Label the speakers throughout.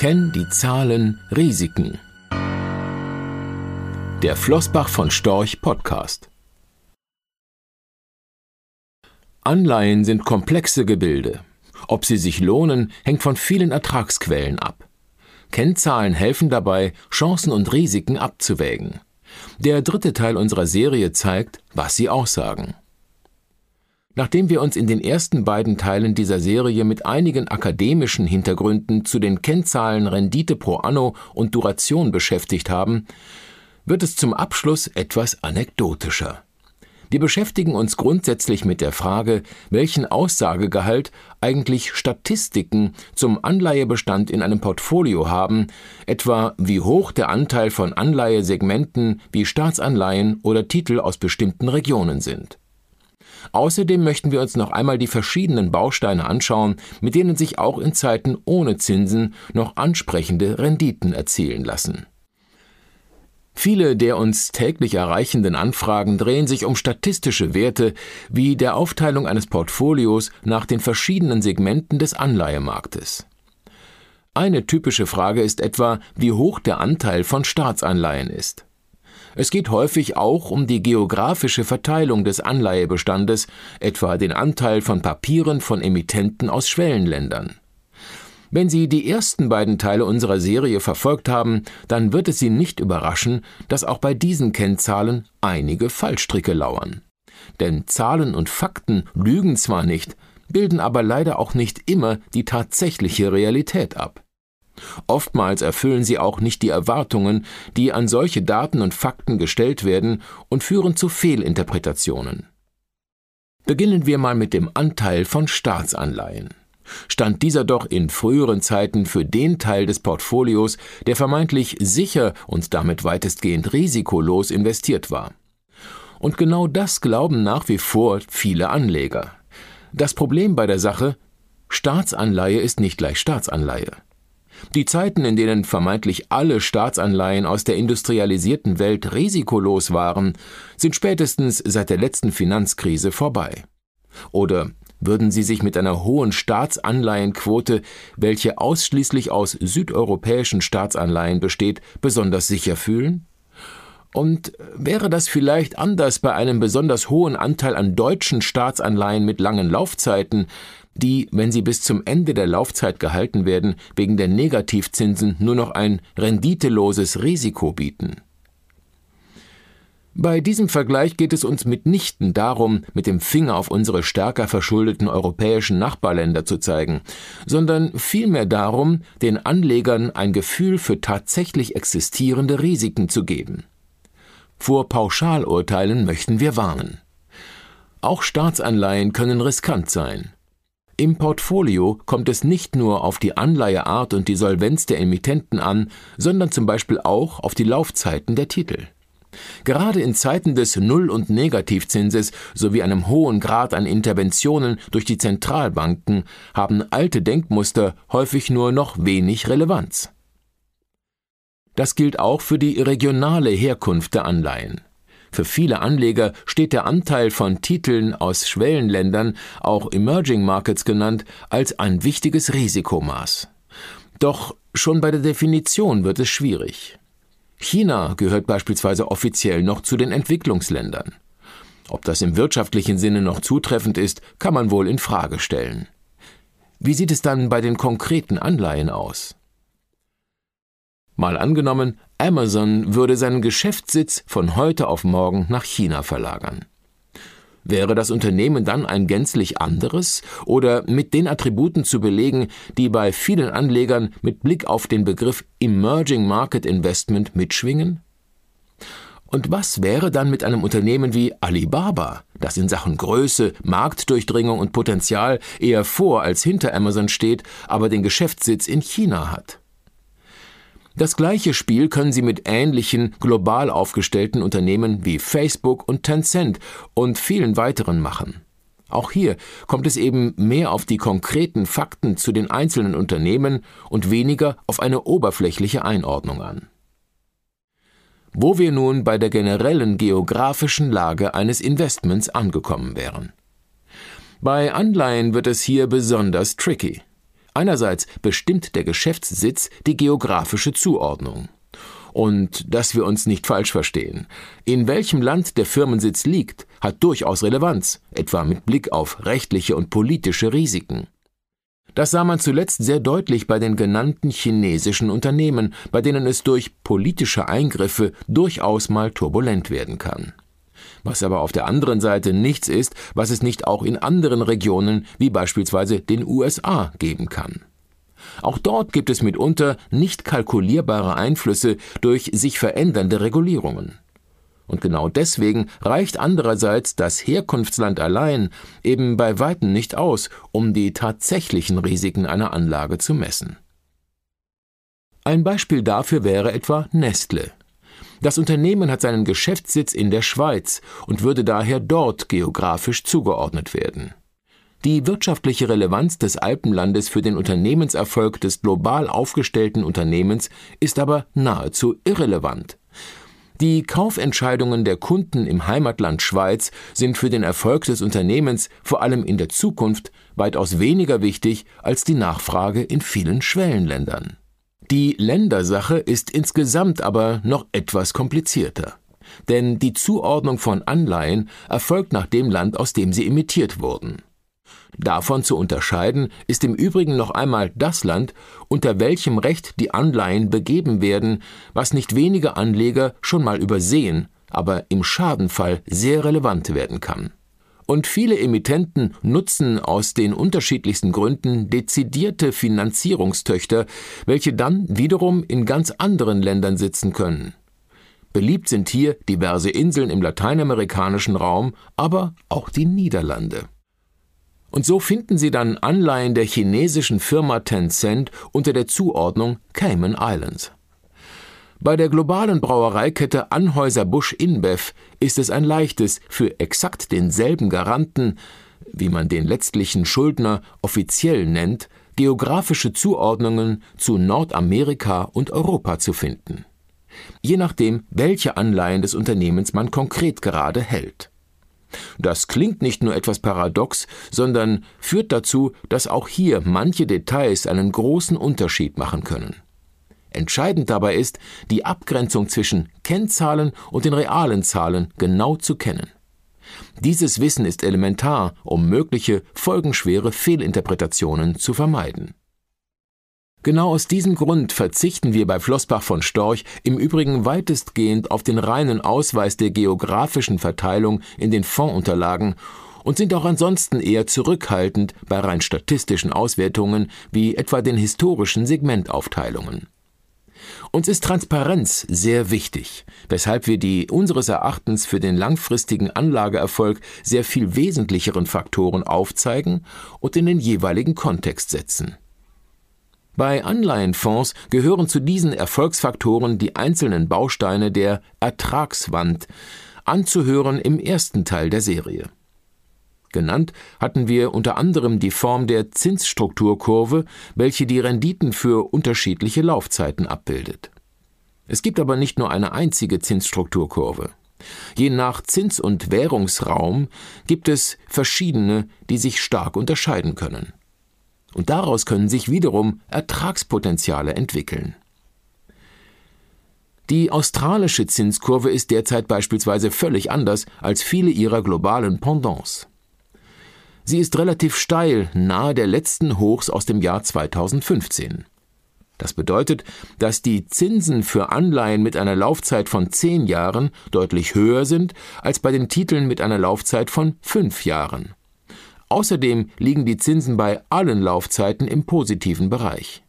Speaker 1: Kenn die Zahlen Risiken. Der Flossbach von Storch Podcast. Anleihen sind komplexe Gebilde. Ob sie sich lohnen, hängt von vielen Ertragsquellen ab. Kennzahlen helfen dabei, Chancen und Risiken abzuwägen. Der dritte Teil unserer Serie zeigt, was sie aussagen. Nachdem wir uns in den ersten beiden Teilen dieser Serie mit einigen akademischen Hintergründen zu den Kennzahlen Rendite pro Anno und Duration beschäftigt haben, wird es zum Abschluss etwas anekdotischer. Wir beschäftigen uns grundsätzlich mit der Frage, welchen Aussagegehalt eigentlich Statistiken zum Anleihebestand in einem Portfolio haben, etwa wie hoch der Anteil von Anleihesegmenten wie Staatsanleihen oder Titel aus bestimmten Regionen sind. Außerdem möchten wir uns noch einmal die verschiedenen Bausteine anschauen, mit denen sich auch in Zeiten ohne Zinsen noch ansprechende Renditen erzielen lassen. Viele der uns täglich erreichenden Anfragen drehen sich um statistische Werte wie der Aufteilung eines Portfolios nach den verschiedenen Segmenten des Anleihemarktes. Eine typische Frage ist etwa, wie hoch der Anteil von Staatsanleihen ist. Es geht häufig auch um die geografische Verteilung des Anleihebestandes, etwa den Anteil von Papieren von Emittenten aus Schwellenländern. Wenn Sie die ersten beiden Teile unserer Serie verfolgt haben, dann wird es Sie nicht überraschen, dass auch bei diesen Kennzahlen einige Fallstricke lauern. Denn Zahlen und Fakten lügen zwar nicht, bilden aber leider auch nicht immer die tatsächliche Realität ab. Oftmals erfüllen sie auch nicht die Erwartungen, die an solche Daten und Fakten gestellt werden und führen zu Fehlinterpretationen. Beginnen wir mal mit dem Anteil von Staatsanleihen. Stand dieser doch in früheren Zeiten für den Teil des Portfolios, der vermeintlich sicher und damit weitestgehend risikolos investiert war. Und genau das glauben nach wie vor viele Anleger. Das Problem bei der Sache Staatsanleihe ist nicht gleich Staatsanleihe. Die Zeiten, in denen vermeintlich alle Staatsanleihen aus der industrialisierten Welt risikolos waren, sind spätestens seit der letzten Finanzkrise vorbei. Oder würden Sie sich mit einer hohen Staatsanleihenquote, welche ausschließlich aus südeuropäischen Staatsanleihen besteht, besonders sicher fühlen? Und wäre das vielleicht anders bei einem besonders hohen Anteil an deutschen Staatsanleihen mit langen Laufzeiten, die, wenn sie bis zum Ende der Laufzeit gehalten werden, wegen der Negativzinsen nur noch ein renditeloses Risiko bieten. Bei diesem Vergleich geht es uns mitnichten darum, mit dem Finger auf unsere stärker verschuldeten europäischen Nachbarländer zu zeigen, sondern vielmehr darum, den Anlegern ein Gefühl für tatsächlich existierende Risiken zu geben. Vor Pauschalurteilen möchten wir warnen. Auch Staatsanleihen können riskant sein. Im Portfolio kommt es nicht nur auf die Anleiheart und die Solvenz der Emittenten an, sondern zum Beispiel auch auf die Laufzeiten der Titel. Gerade in Zeiten des Null- und Negativzinses sowie einem hohen Grad an Interventionen durch die Zentralbanken haben alte Denkmuster häufig nur noch wenig Relevanz. Das gilt auch für die regionale Herkunft der Anleihen. Für viele Anleger steht der Anteil von Titeln aus Schwellenländern, auch Emerging Markets genannt, als ein wichtiges Risikomaß. Doch schon bei der Definition wird es schwierig. China gehört beispielsweise offiziell noch zu den Entwicklungsländern. Ob das im wirtschaftlichen Sinne noch zutreffend ist, kann man wohl in Frage stellen. Wie sieht es dann bei den konkreten Anleihen aus? Mal angenommen, Amazon würde seinen Geschäftssitz von heute auf morgen nach China verlagern. Wäre das Unternehmen dann ein gänzlich anderes oder mit den Attributen zu belegen, die bei vielen Anlegern mit Blick auf den Begriff Emerging Market Investment mitschwingen? Und was wäre dann mit einem Unternehmen wie Alibaba, das in Sachen Größe, Marktdurchdringung und Potenzial eher vor als hinter Amazon steht, aber den Geschäftssitz in China hat? Das gleiche Spiel können Sie mit ähnlichen global aufgestellten Unternehmen wie Facebook und Tencent und vielen weiteren machen. Auch hier kommt es eben mehr auf die konkreten Fakten zu den einzelnen Unternehmen und weniger auf eine oberflächliche Einordnung an. Wo wir nun bei der generellen geografischen Lage eines Investments angekommen wären. Bei Anleihen wird es hier besonders tricky. Einerseits bestimmt der Geschäftssitz die geografische Zuordnung. Und dass wir uns nicht falsch verstehen. In welchem Land der Firmensitz liegt, hat durchaus Relevanz, etwa mit Blick auf rechtliche und politische Risiken. Das sah man zuletzt sehr deutlich bei den genannten chinesischen Unternehmen, bei denen es durch politische Eingriffe durchaus mal turbulent werden kann. Was aber auf der anderen Seite nichts ist, was es nicht auch in anderen Regionen wie beispielsweise den USA geben kann. Auch dort gibt es mitunter nicht kalkulierbare Einflüsse durch sich verändernde Regulierungen. Und genau deswegen reicht andererseits das Herkunftsland allein eben bei weitem nicht aus, um die tatsächlichen Risiken einer Anlage zu messen. Ein Beispiel dafür wäre etwa Nestle. Das Unternehmen hat seinen Geschäftssitz in der Schweiz und würde daher dort geografisch zugeordnet werden. Die wirtschaftliche Relevanz des Alpenlandes für den Unternehmenserfolg des global aufgestellten Unternehmens ist aber nahezu irrelevant. Die Kaufentscheidungen der Kunden im Heimatland Schweiz sind für den Erfolg des Unternehmens vor allem in der Zukunft weitaus weniger wichtig als die Nachfrage in vielen Schwellenländern. Die Ländersache ist insgesamt aber noch etwas komplizierter. Denn die Zuordnung von Anleihen erfolgt nach dem Land, aus dem sie emittiert wurden. Davon zu unterscheiden ist im Übrigen noch einmal das Land, unter welchem Recht die Anleihen begeben werden, was nicht wenige Anleger schon mal übersehen, aber im Schadenfall sehr relevant werden kann. Und viele Emittenten nutzen aus den unterschiedlichsten Gründen dezidierte Finanzierungstöchter, welche dann wiederum in ganz anderen Ländern sitzen können. Beliebt sind hier diverse Inseln im lateinamerikanischen Raum, aber auch die Niederlande. Und so finden Sie dann Anleihen der chinesischen Firma Tencent unter der Zuordnung Cayman Islands. Bei der globalen Brauereikette Anhäuser-Busch InBev ist es ein leichtes, für exakt denselben Garanten, wie man den letztlichen Schuldner offiziell nennt, geografische Zuordnungen zu Nordamerika und Europa zu finden. Je nachdem, welche Anleihen des Unternehmens man konkret gerade hält. Das klingt nicht nur etwas paradox, sondern führt dazu, dass auch hier manche Details einen großen Unterschied machen können. Entscheidend dabei ist, die Abgrenzung zwischen Kennzahlen und den realen Zahlen genau zu kennen. Dieses Wissen ist elementar, um mögliche folgenschwere Fehlinterpretationen zu vermeiden. Genau aus diesem Grund verzichten wir bei Flossbach von Storch im Übrigen weitestgehend auf den reinen Ausweis der geografischen Verteilung in den Fondsunterlagen und sind auch ansonsten eher zurückhaltend bei rein statistischen Auswertungen wie etwa den historischen Segmentaufteilungen. Uns ist Transparenz sehr wichtig, weshalb wir die unseres Erachtens für den langfristigen Anlageerfolg sehr viel wesentlicheren Faktoren aufzeigen und in den jeweiligen Kontext setzen. Bei Anleihenfonds gehören zu diesen Erfolgsfaktoren die einzelnen Bausteine der Ertragswand, anzuhören im ersten Teil der Serie. Genannt hatten wir unter anderem die Form der Zinsstrukturkurve, welche die Renditen für unterschiedliche Laufzeiten abbildet. Es gibt aber nicht nur eine einzige Zinsstrukturkurve. Je nach Zins- und Währungsraum gibt es verschiedene, die sich stark unterscheiden können und daraus können sich wiederum Ertragspotenziale entwickeln. Die australische Zinskurve ist derzeit beispielsweise völlig anders als viele ihrer globalen Pendants. Sie ist relativ steil, nahe der letzten Hochs aus dem Jahr 2015. Das bedeutet, dass die Zinsen für Anleihen mit einer Laufzeit von zehn Jahren deutlich höher sind als bei den Titeln mit einer Laufzeit von fünf Jahren. Außerdem liegen die Zinsen bei allen Laufzeiten im positiven Bereich.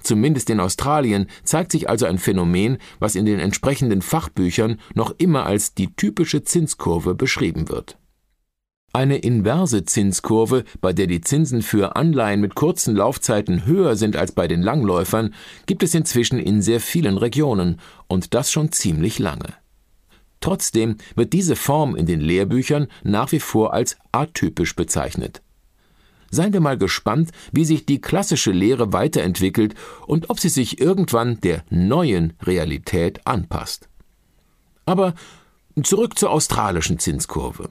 Speaker 1: Zumindest in Australien zeigt sich also ein Phänomen, was in den entsprechenden Fachbüchern noch immer als die typische Zinskurve beschrieben wird. Eine inverse Zinskurve, bei der die Zinsen für Anleihen mit kurzen Laufzeiten höher sind als bei den Langläufern, gibt es inzwischen in sehr vielen Regionen und das schon ziemlich lange. Trotzdem wird diese Form in den Lehrbüchern nach wie vor als atypisch bezeichnet. Seien wir mal gespannt, wie sich die klassische Lehre weiterentwickelt und ob sie sich irgendwann der neuen Realität anpasst. Aber zurück zur australischen Zinskurve.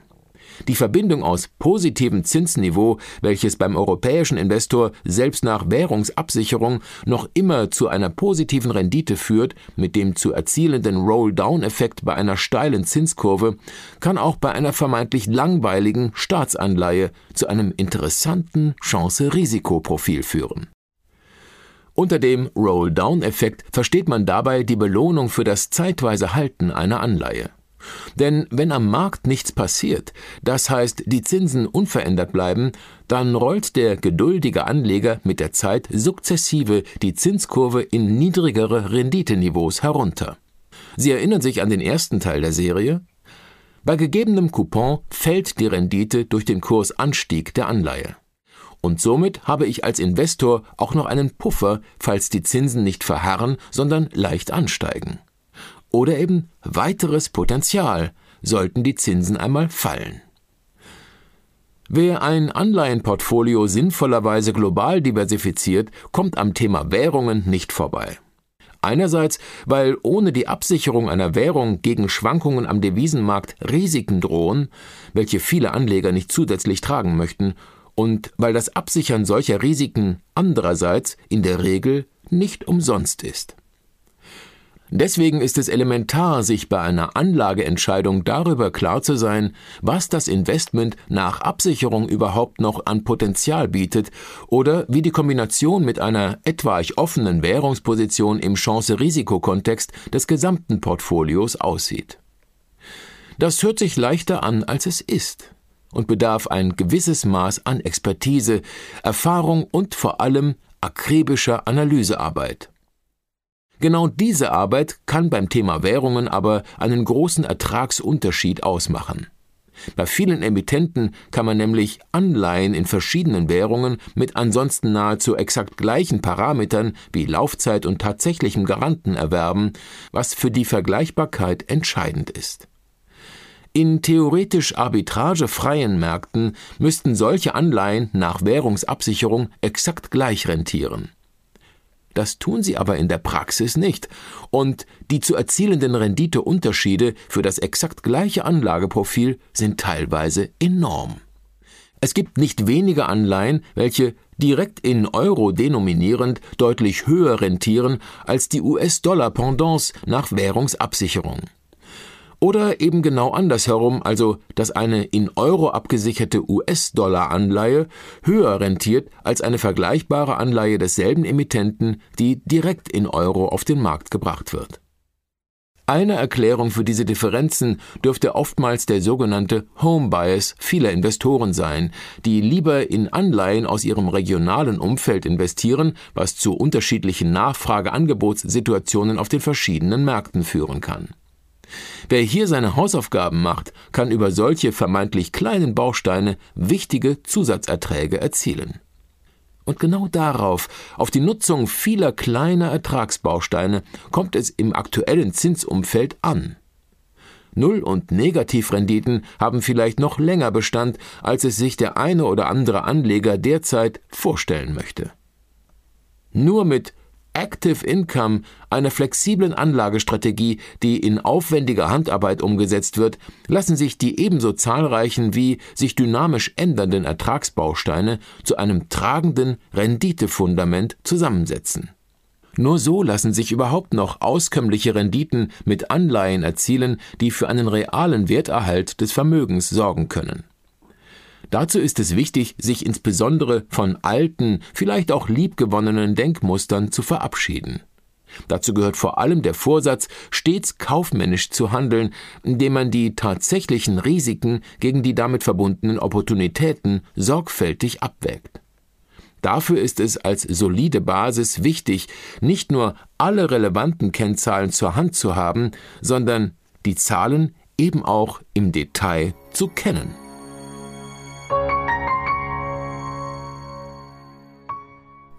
Speaker 1: Die Verbindung aus positivem Zinsniveau, welches beim europäischen Investor selbst nach Währungsabsicherung noch immer zu einer positiven Rendite führt, mit dem zu erzielenden Roll-Down-Effekt bei einer steilen Zinskurve, kann auch bei einer vermeintlich langweiligen Staatsanleihe zu einem interessanten Chance-Risikoprofil führen. Unter dem Roll-Down-Effekt versteht man dabei die Belohnung für das zeitweise Halten einer Anleihe. Denn wenn am Markt nichts passiert, das heißt die Zinsen unverändert bleiben, dann rollt der geduldige Anleger mit der Zeit sukzessive die Zinskurve in niedrigere Renditeniveaus herunter. Sie erinnern sich an den ersten Teil der Serie? Bei gegebenem Coupon fällt die Rendite durch den Kursanstieg der Anleihe. Und somit habe ich als Investor auch noch einen Puffer, falls die Zinsen nicht verharren, sondern leicht ansteigen oder eben weiteres Potenzial, sollten die Zinsen einmal fallen. Wer ein Anleihenportfolio sinnvollerweise global diversifiziert, kommt am Thema Währungen nicht vorbei. Einerseits, weil ohne die Absicherung einer Währung gegen Schwankungen am Devisenmarkt Risiken drohen, welche viele Anleger nicht zusätzlich tragen möchten, und weil das Absichern solcher Risiken andererseits in der Regel nicht umsonst ist. Deswegen ist es elementar, sich bei einer Anlageentscheidung darüber klar zu sein, was das Investment nach Absicherung überhaupt noch an Potenzial bietet oder wie die Kombination mit einer etwaig offenen Währungsposition im Chance-Risiko-Kontext des gesamten Portfolios aussieht. Das hört sich leichter an, als es ist und bedarf ein gewisses Maß an Expertise, Erfahrung und vor allem akribischer Analysearbeit. Genau diese Arbeit kann beim Thema Währungen aber einen großen Ertragsunterschied ausmachen. Bei vielen Emittenten kann man nämlich Anleihen in verschiedenen Währungen mit ansonsten nahezu exakt gleichen Parametern wie Laufzeit und tatsächlichem Garanten erwerben, was für die Vergleichbarkeit entscheidend ist. In theoretisch arbitragefreien Märkten müssten solche Anleihen nach Währungsabsicherung exakt gleich rentieren. Das tun sie aber in der Praxis nicht. Und die zu erzielenden Renditeunterschiede für das exakt gleiche Anlageprofil sind teilweise enorm. Es gibt nicht wenige Anleihen, welche direkt in Euro denominierend deutlich höher rentieren als die US-Dollar-Pendants nach Währungsabsicherung. Oder eben genau andersherum, also dass eine in Euro abgesicherte US-Dollar-Anleihe höher rentiert als eine vergleichbare Anleihe desselben Emittenten, die direkt in Euro auf den Markt gebracht wird. Eine Erklärung für diese Differenzen dürfte oftmals der sogenannte Home Bias vieler Investoren sein, die lieber in Anleihen aus ihrem regionalen Umfeld investieren, was zu unterschiedlichen Nachfrage-Angebotssituationen auf den verschiedenen Märkten führen kann. Wer hier seine Hausaufgaben macht, kann über solche vermeintlich kleinen Bausteine wichtige Zusatzerträge erzielen. Und genau darauf, auf die Nutzung vieler kleiner Ertragsbausteine, kommt es im aktuellen Zinsumfeld an. Null- und Negativrenditen haben vielleicht noch länger Bestand, als es sich der eine oder andere Anleger derzeit vorstellen möchte. Nur mit Active Income, einer flexiblen Anlagestrategie, die in aufwendiger Handarbeit umgesetzt wird, lassen sich die ebenso zahlreichen wie sich dynamisch ändernden Ertragsbausteine zu einem tragenden Renditefundament zusammensetzen. Nur so lassen sich überhaupt noch auskömmliche Renditen mit Anleihen erzielen, die für einen realen Werterhalt des Vermögens sorgen können. Dazu ist es wichtig, sich insbesondere von alten, vielleicht auch liebgewonnenen Denkmustern zu verabschieden. Dazu gehört vor allem der Vorsatz, stets kaufmännisch zu handeln, indem man die tatsächlichen Risiken gegen die damit verbundenen Opportunitäten sorgfältig abwägt. Dafür ist es als solide Basis wichtig, nicht nur alle relevanten Kennzahlen zur Hand zu haben, sondern die Zahlen eben auch im Detail zu kennen.